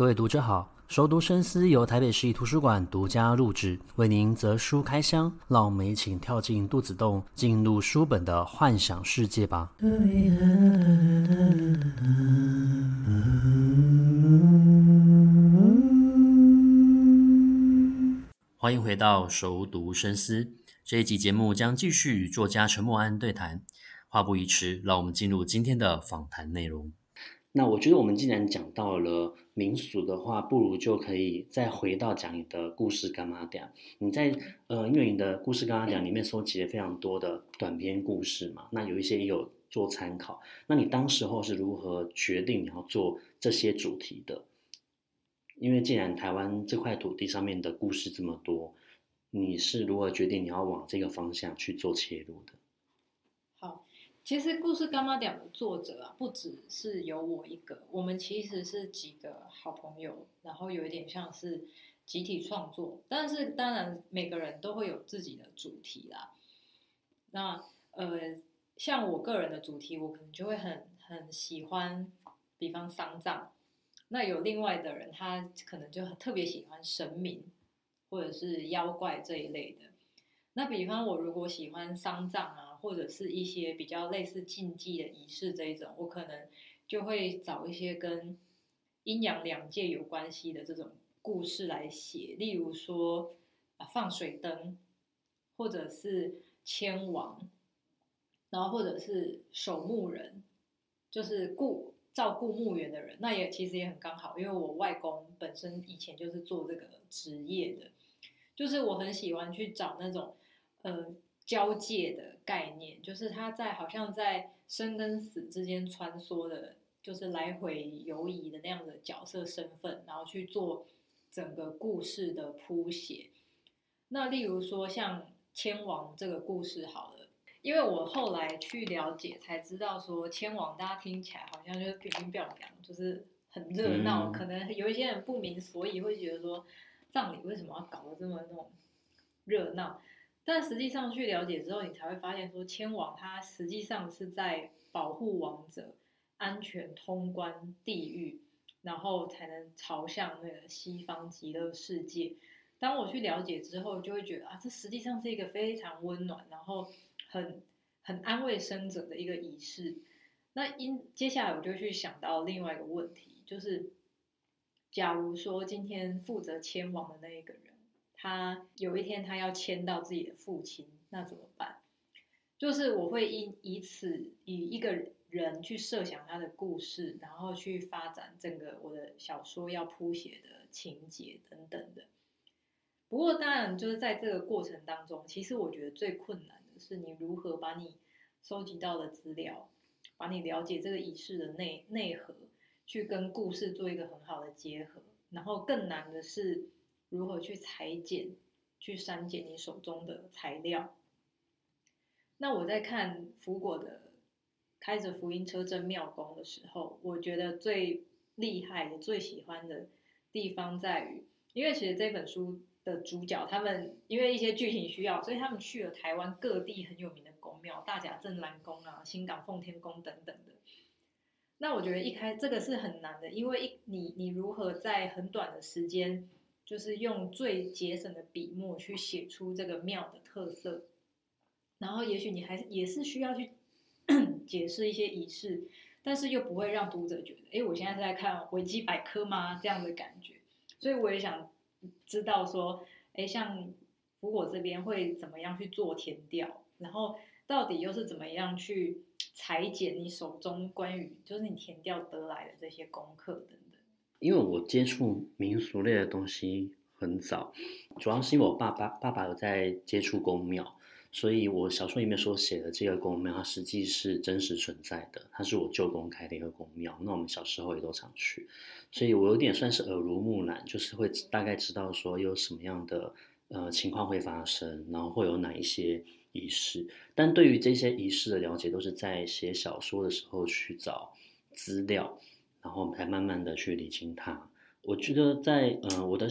各位读者好，熟读深思由台北市立图书馆独家录制，为您择书开箱，让我们一起跳进肚子洞，进入书本的幻想世界吧。欢迎回到熟读深思，这一集节目将继续与作家陈默安对谈。话不宜迟，让我们进入今天的访谈内容。那我觉得我们既然讲到了民俗的话，不如就可以再回到讲你的故事干嘛点。你在呃，因为你的故事干嘛点里面收集了非常多的短篇故事嘛，那有一些也有做参考。那你当时候是如何决定你要做这些主题的？因为既然台湾这块土地上面的故事这么多，你是如何决定你要往这个方向去做切入的？其实故事柑仔店的作者啊，不只是有我一个，我们其实是几个好朋友，然后有一点像是集体创作。但是当然每个人都会有自己的主题啦。那呃，像我个人的主题，我可能就会很很喜欢，比方丧葬。那有另外的人，他可能就特别喜欢神明或者是妖怪这一类的。那比方我如果喜欢丧葬啊。或者是一些比较类似禁忌的仪式这一种，我可能就会找一些跟阴阳两界有关系的这种故事来写，例如说啊放水灯，或者是迁亡，然后或者是守墓人，就是顾照顾墓园的人，那也其实也很刚好，因为我外公本身以前就是做这个职业的，就是我很喜欢去找那种呃。交界的概念，就是他在好像在生跟死之间穿梭的，就是来回游移的那样的角色身份，然后去做整个故事的铺写。那例如说像千王这个故事好了，因为我后来去了解才知道说千王大家听起来好像就是乒乒乓乓，就是很热闹，嗯、可能有一些人不明所以会觉得说葬礼为什么要搞得这么那种热闹。但实际上去了解之后，你才会发现说，迁亡它实际上是在保护亡者安全通关地狱，然后才能朝向那个西方极乐世界。当我去了解之后，就会觉得啊，这实际上是一个非常温暖，然后很很安慰生者的一个仪式。那因接下来我就去想到另外一个问题，就是假如说今天负责迁亡的那一个人。他有一天他要迁到自己的父亲，那怎么办？就是我会以以此以一个人去设想他的故事，然后去发展整个我的小说要谱写的情节等等的。不过当然就是在这个过程当中，其实我觉得最困难的是你如何把你收集到的资料，把你了解这个仪式的内内核，去跟故事做一个很好的结合。然后更难的是。如何去裁剪、去删减你手中的材料？那我在看福果的开着福音车真庙公的时候，我觉得最厉害也最喜欢的地方在于，因为其实这本书的主角他们因为一些剧情需要，所以他们去了台湾各地很有名的宫庙，大甲镇澜宫啊、新港奉天宫等等的。那我觉得一开这个是很难的，因为一你你如何在很短的时间。就是用最节省的笔墨去写出这个庙的特色，然后也许你还也是需要去 解释一些仪式，但是又不会让读者觉得，哎，我现在在看维基百科吗？这样的感觉。所以我也想知道说，哎，像福果这边会怎么样去做填调，然后到底又是怎么样去裁剪你手中关于就是你填调得来的这些功课的。因为我接触民俗类的东西很早，主要是因为我爸爸爸爸有在接触宫庙，所以我小说里面所写的这个宫庙，它实际是真实存在的，它是我舅公开的一个宫庙。那我们小时候也都常去，所以我有点算是耳濡目染，就是会大概知道说有什么样的呃情况会发生，然后会有哪一些仪式。但对于这些仪式的了解，都是在写小说的时候去找资料。然后我们才慢慢的去理清它。我觉得在呃我的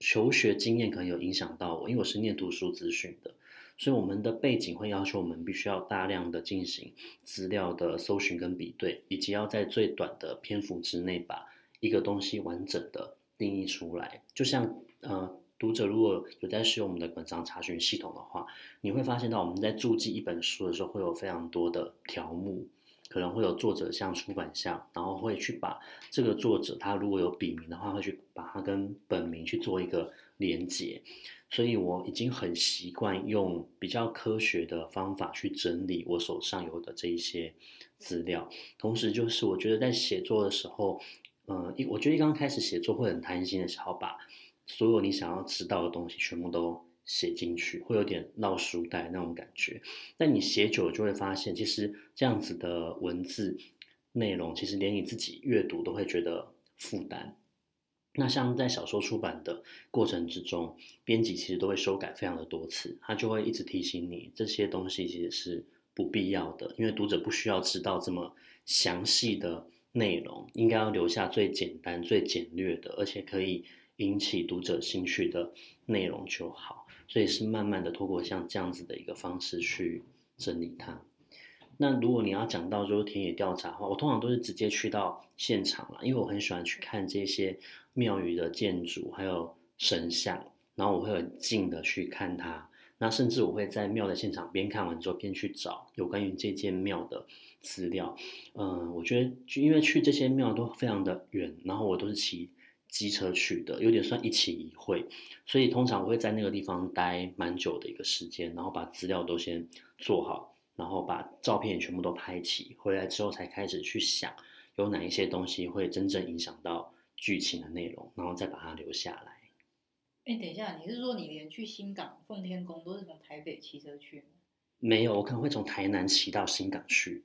求学经验可能有影响到我，因为我是念图书资讯的，所以我们的背景会要求我们必须要大量的进行资料的搜寻跟比对，以及要在最短的篇幅之内把一个东西完整的定义出来。就像呃，读者如果有在使用我们的文章查询系统的话，你会发现到我们在注记一本书的时候，会有非常多的条目。可能会有作者像出版项，然后会去把这个作者他如果有笔名的话，会去把它跟本名去做一个连接。所以我已经很习惯用比较科学的方法去整理我手上有的这一些资料。同时，就是我觉得在写作的时候，嗯、一我觉得一刚开始写作会很贪心的时候，把所有你想要知道的东西全部都写进去会有点绕书袋那种感觉，但你写久了就会发现，其实这样子的文字内容，其实连你自己阅读都会觉得负担。那像在小说出版的过程之中，编辑其实都会修改非常的多次，他就会一直提醒你这些东西其实是不必要的，因为读者不需要知道这么详细的内容，应该要留下最简单、最简略的，而且可以引起读者兴趣的内容就好。所以是慢慢的透过像这样子的一个方式去整理它。那如果你要讲到就是田野调查的话，我通常都是直接去到现场了，因为我很喜欢去看这些庙宇的建筑还有神像，然后我会很近的去看它。那甚至我会在庙的现场边看完之后边去找有关于这间庙的资料。嗯，我觉得就因为去这些庙都非常的远，然后我都是骑。机车去的，有点算一期一会，所以通常我会在那个地方待蛮久的一个时间，然后把资料都先做好，然后把照片也全部都拍齐，回来之后才开始去想有哪一些东西会真正影响到剧情的内容，然后再把它留下来。哎，等一下，你是说你连去新港奉天宫都是从台北骑车去吗？没有，我可能会从台南骑到新港去，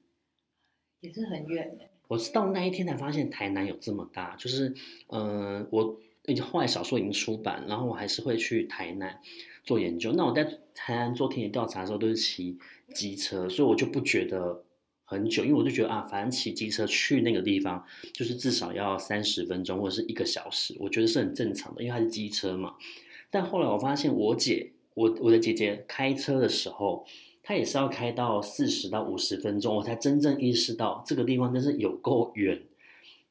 也是很远的。我是到那一天才发现台南有这么大，就是，嗯、我已经后来小说已经出版，然后我还是会去台南做研究。那我在台南做田野调查的时候都是骑机车，所以我就不觉得很久，因为我就觉得啊，反正骑机车去那个地方就是至少要三十分钟或者是一个小时，我觉得是很正常的，因为它是机车嘛。但后来我发现我姐，我我的姐姐开车的时候。他也是要开到四十到五十分钟，我才真正意识到这个地方真是有够远。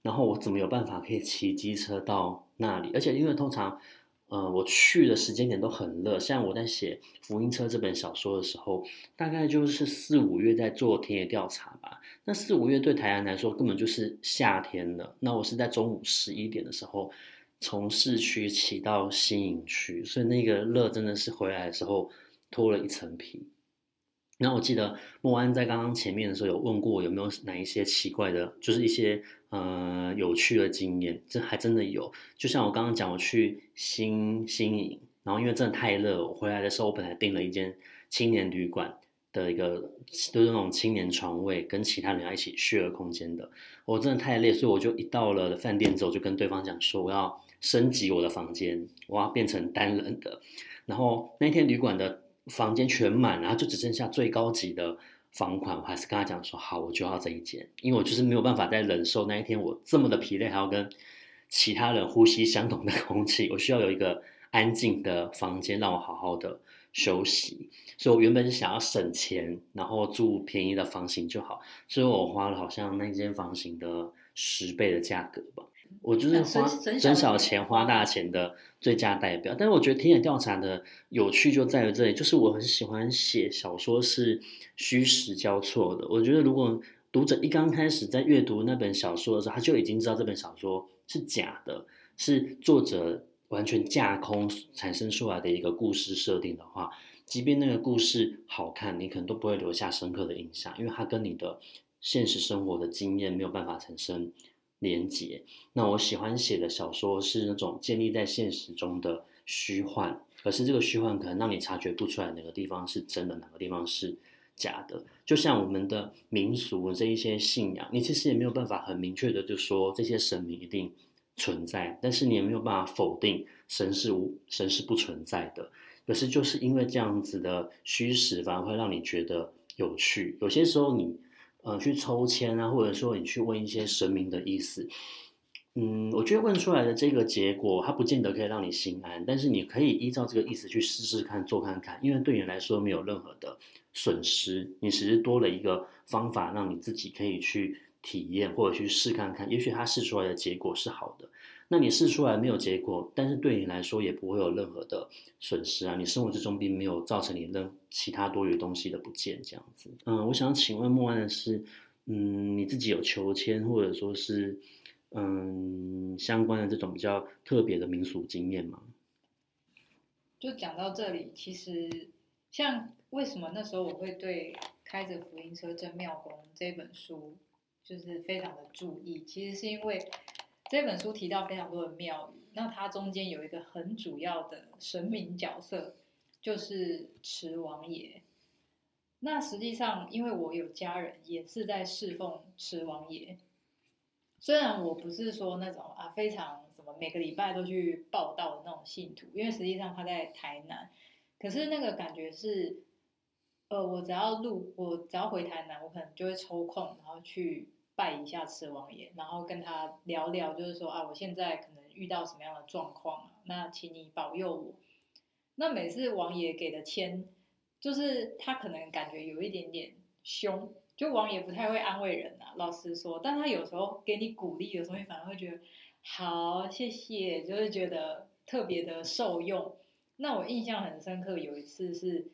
然后我怎么有办法可以骑机车到那里？而且因为通常，呃，我去的时间点都很热。像我在写《福音车》这本小说的时候，大概就是四五月在做田野调查吧。那四五月对台湾来说根本就是夏天了。那我是在中午十一点的时候从市区骑到新营区，所以那个热真的是回来的时候脱了一层皮。那我记得莫安在刚刚前面的时候有问过我有没有哪一些奇怪的，就是一些呃有趣的经验，这还真的有。就像我刚刚讲，我去新新营，然后因为真的太热，我回来的时候我本来订了一间青年旅馆的一个，就是那种青年床位，跟其他人要一起 share 空间的。我真的太累，所以我就一到了饭店之后，就跟对方讲说我要升级我的房间，我要变成单人的。然后那天旅馆的。房间全满，然后就只剩下最高级的房款。我还是跟他讲说，好，我就要这一间，因为我就是没有办法再忍受那一天我这么的疲累，还要跟其他人呼吸相同的空气。我需要有一个安静的房间，让我好好的休息。所以我原本是想要省钱，然后住便宜的房型就好。所以我花了好像那间房型的十倍的价格吧。我就是花省小钱花大钱的最佳代表，但是我觉得田野调查的有趣就在于这里，就是我很喜欢写小说是虚实交错的。我觉得如果读者一刚开始在阅读那本小说的时候，他就已经知道这本小说是假的，是作者完全架空产生出来的一个故事设定的话，即便那个故事好看，你可能都不会留下深刻的印象，因为它跟你的现实生活的经验没有办法产生。连结。那我喜欢写的小说是那种建立在现实中的虚幻，可是这个虚幻可能让你察觉不出来哪个地方是真的，哪个地方是假的。就像我们的民俗这一些信仰，你其实也没有办法很明确的就说这些神明一定存在，但是你也没有办法否定神是无神是不存在的。可是就是因为这样子的虚实，反而会让你觉得有趣。有些时候你。呃，去抽签啊，或者说你去问一些神明的意思，嗯，我觉得问出来的这个结果，它不见得可以让你心安，但是你可以依照这个意思去试试看，做看看，因为对你来说没有任何的损失，你只是多了一个方法，让你自己可以去体验或者去试看看，也许他试出来的结果是好的。那你试出来没有结果，但是对你来说也不会有任何的损失啊。你生活之中并没有造成你任其他多余东西的不见，这样子。嗯，我想请问莫安的是，嗯，你自己有求签或者说是嗯相关的这种比较特别的民俗经验吗？就讲到这里，其实像为什么那时候我会对《开着福音车真庙公》这本书就是非常的注意，其实是因为。这本书提到非常多的庙宇，那它中间有一个很主要的神明角色，就是池王爷。那实际上，因为我有家人也是在侍奉池王爷，虽然我不是说那种啊非常什么每个礼拜都去报到的那种信徒，因为实际上他在台南，可是那个感觉是，呃，我只要路，我只要回台南，我可能就会抽空，然后去。拜一下池王爷，然后跟他聊聊，就是说啊，我现在可能遇到什么样的状况啊，那请你保佑我。那每次王爷给的签，就是他可能感觉有一点点凶，就王爷不太会安慰人啊，老实说。但他有时候给你鼓励，有时候你反而会觉得好，谢谢，就是觉得特别的受用。那我印象很深刻，有一次是，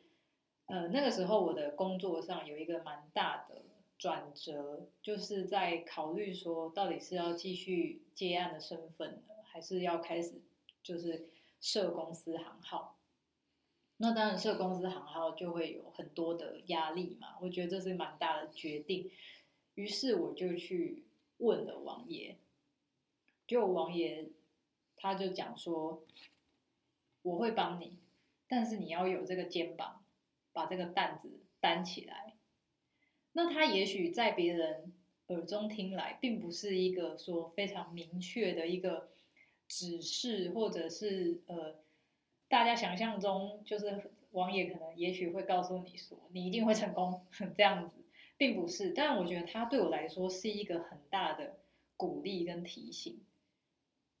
呃，那个时候我的工作上有一个蛮大的。转折就是在考虑说，到底是要继续接案的身份呢，还是要开始就是设公司行号？那当然设公司行号就会有很多的压力嘛，我觉得这是蛮大的决定。于是我就去问了王爷，就王爷他就讲说，我会帮你，但是你要有这个肩膀，把这个担子担起来。那他也许在别人耳中听来，并不是一个说非常明确的一个指示，或者是呃，大家想象中就是王爷可能也许会告诉你说，你一定会成功 这样子，并不是。但我觉得他对我来说是一个很大的鼓励跟提醒，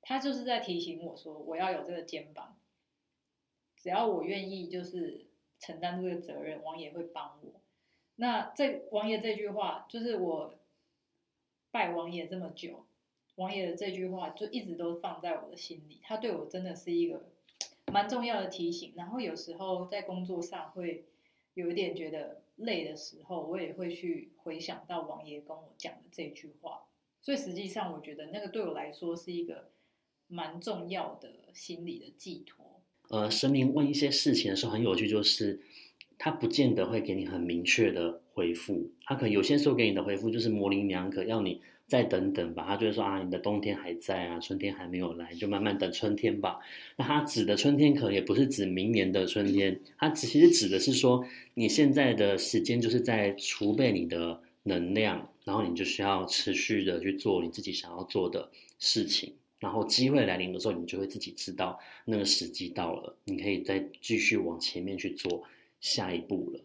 他就是在提醒我说，我要有这个肩膀，只要我愿意，就是承担这个责任，王爷会帮我。那这王爷这句话，就是我拜王爷这么久，王爷的这句话就一直都放在我的心里。他对我真的是一个蛮重要的提醒。然后有时候在工作上会有一点觉得累的时候，我也会去回想到王爷跟我讲的这句话。所以实际上，我觉得那个对我来说是一个蛮重要的心理的寄托。呃，神明问一些事情的时候很有趣，就是。他不见得会给你很明确的回复，他可能有些时候给你的回复就是模棱两可，要你再等等吧。他就会说啊，你的冬天还在啊，春天还没有来，就慢慢等春天吧。那他指的春天可能也不是指明年的春天，他其实指的是说你现在的时间就是在储备你的能量，然后你就需要持续的去做你自己想要做的事情，然后机会来临的时候，你就会自己知道那个时机到了，你可以再继续往前面去做。下一步了。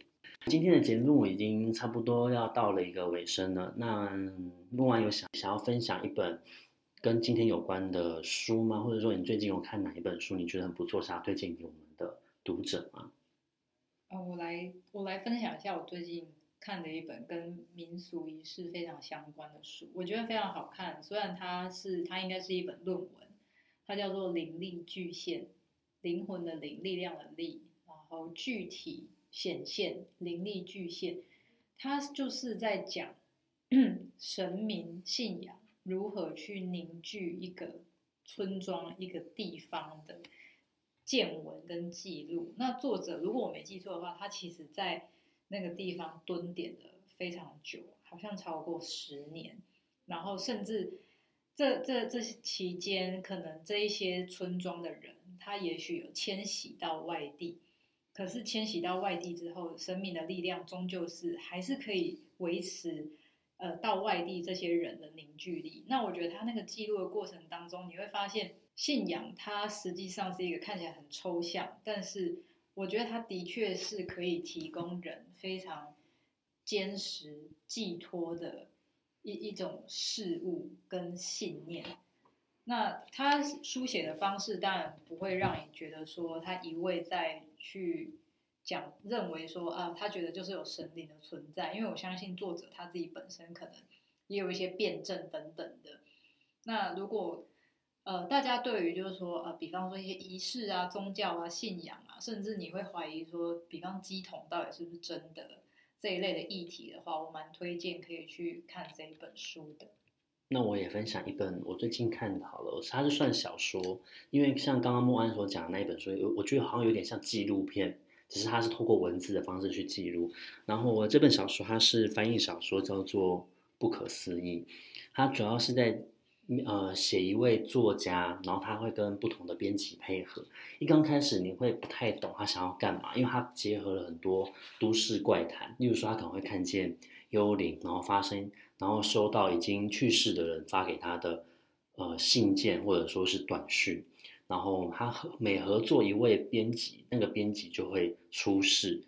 今天的节目已经差不多要到了一个尾声了。那录完有想想要分享一本跟今天有关的书吗？或者说你最近有看哪一本书，你觉得很不错，想要推荐给我们的读者吗？啊，我来我来分享一下我最近看的一本跟民俗仪式非常相关的书，我觉得非常好看。虽然它是它应该是一本论文，它叫做《灵力巨现》，灵魂的灵，力量的力。好，具体显现灵力具现，它就是在讲 神明信仰如何去凝聚一个村庄、一个地方的见闻跟记录。那作者如果我没记错的话，他其实在那个地方蹲点了非常久，好像超过十年。然后甚至这这这期间，可能这一些村庄的人，他也许有迁徙到外地。可是迁徙到外地之后，生命的力量终究是还是可以维持，呃，到外地这些人的凝聚力。那我觉得他那个记录的过程当中，你会发现信仰它实际上是一个看起来很抽象，但是我觉得它的确是可以提供人非常坚实寄托的一一种事物跟信念。那他书写的方式当然不会让你觉得说他一味在去讲，认为说啊，他觉得就是有神灵的存在，因为我相信作者他自己本身可能也有一些辩证等等的。那如果呃大家对于就是说呃，比方说一些仪式啊、宗教啊、信仰啊，甚至你会怀疑说，比方鸡桶到底是不是真的这一类的议题的话，我蛮推荐可以去看这一本书的。那我也分享一本我最近看的好了，它是算小说，因为像刚刚莫安所讲的那一本书，我我觉得好像有点像纪录片，只是它是透过文字的方式去记录。然后我这本小说它是翻译小说，叫做《不可思议》，它主要是在呃写一位作家，然后他会跟不同的编辑配合。一刚开始你会不太懂他想要干嘛，因为他结合了很多都市怪谈，例如说他可能会看见幽灵，然后发生。然后收到已经去世的人发给他的呃信件或者说是短讯，然后他每合作一位编辑，那个编辑就会出事，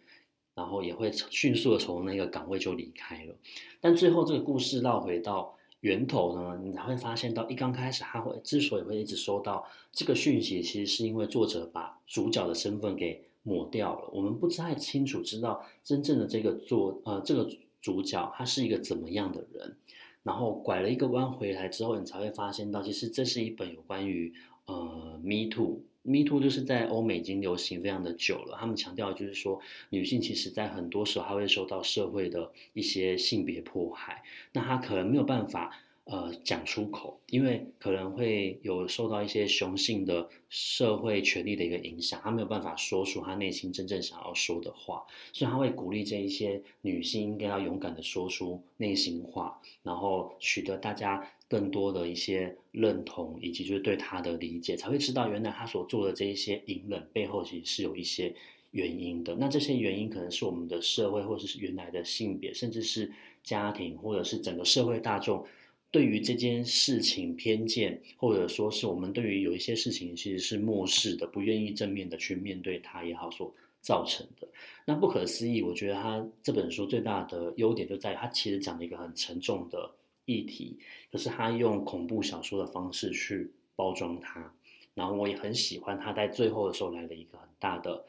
然后也会迅速的从那个岗位就离开了。但最后这个故事绕回到源头呢，你才会发现到一刚开始他会之所以会一直收到这个讯息，其实是因为作者把主角的身份给抹掉了。我们不太清楚知道真正的这个作呃这个。主角他是一个怎么样的人？然后拐了一个弯回来之后，你才会发现到，其实这是一本有关于呃 Me Too，Me Too 就是在欧美已经流行非常的久了。他们强调就是说，女性其实在很多时候她会受到社会的一些性别迫害，那她可能没有办法。呃，讲出口，因为可能会有受到一些雄性的社会权力的一个影响，他没有办法说出他内心真正想要说的话，所以他会鼓励这一些女性应该要勇敢的说出内心话，然后取得大家更多的一些认同，以及就是对他的理解，才会知道原来他所做的这一些隐忍背后其实是有一些原因的。那这些原因可能是我们的社会，或者是原来的性别，甚至是家庭，或者是整个社会大众。对于这件事情偏见，或者说是我们对于有一些事情其实是漠视的，不愿意正面的去面对它也好，所造成的。那不可思议，我觉得他这本书最大的优点就在于他其实讲了一个很沉重的议题，可是他用恐怖小说的方式去包装它。然后我也很喜欢他在最后的时候来了一个很大的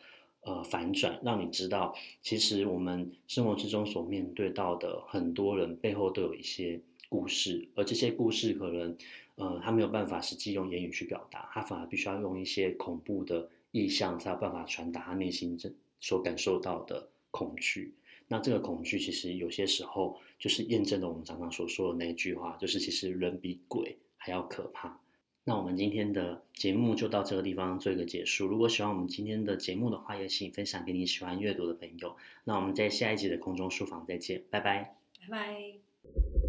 呃反转，让你知道其实我们生活之中所面对到的很多人背后都有一些。故事，而这些故事可能，呃，他没有办法实际用言语去表达，他反而必须要用一些恐怖的意象，才有办法传达他内心所感受到的恐惧。那这个恐惧其实有些时候就是验证了我们常常所说的那句话，就是其实人比鬼还要可怕。那我们今天的节目就到这个地方做一个结束。如果喜欢我们今天的节目的话，也请分享给你喜欢阅读的朋友。那我们在下一集的空中书房再见，拜拜，拜拜。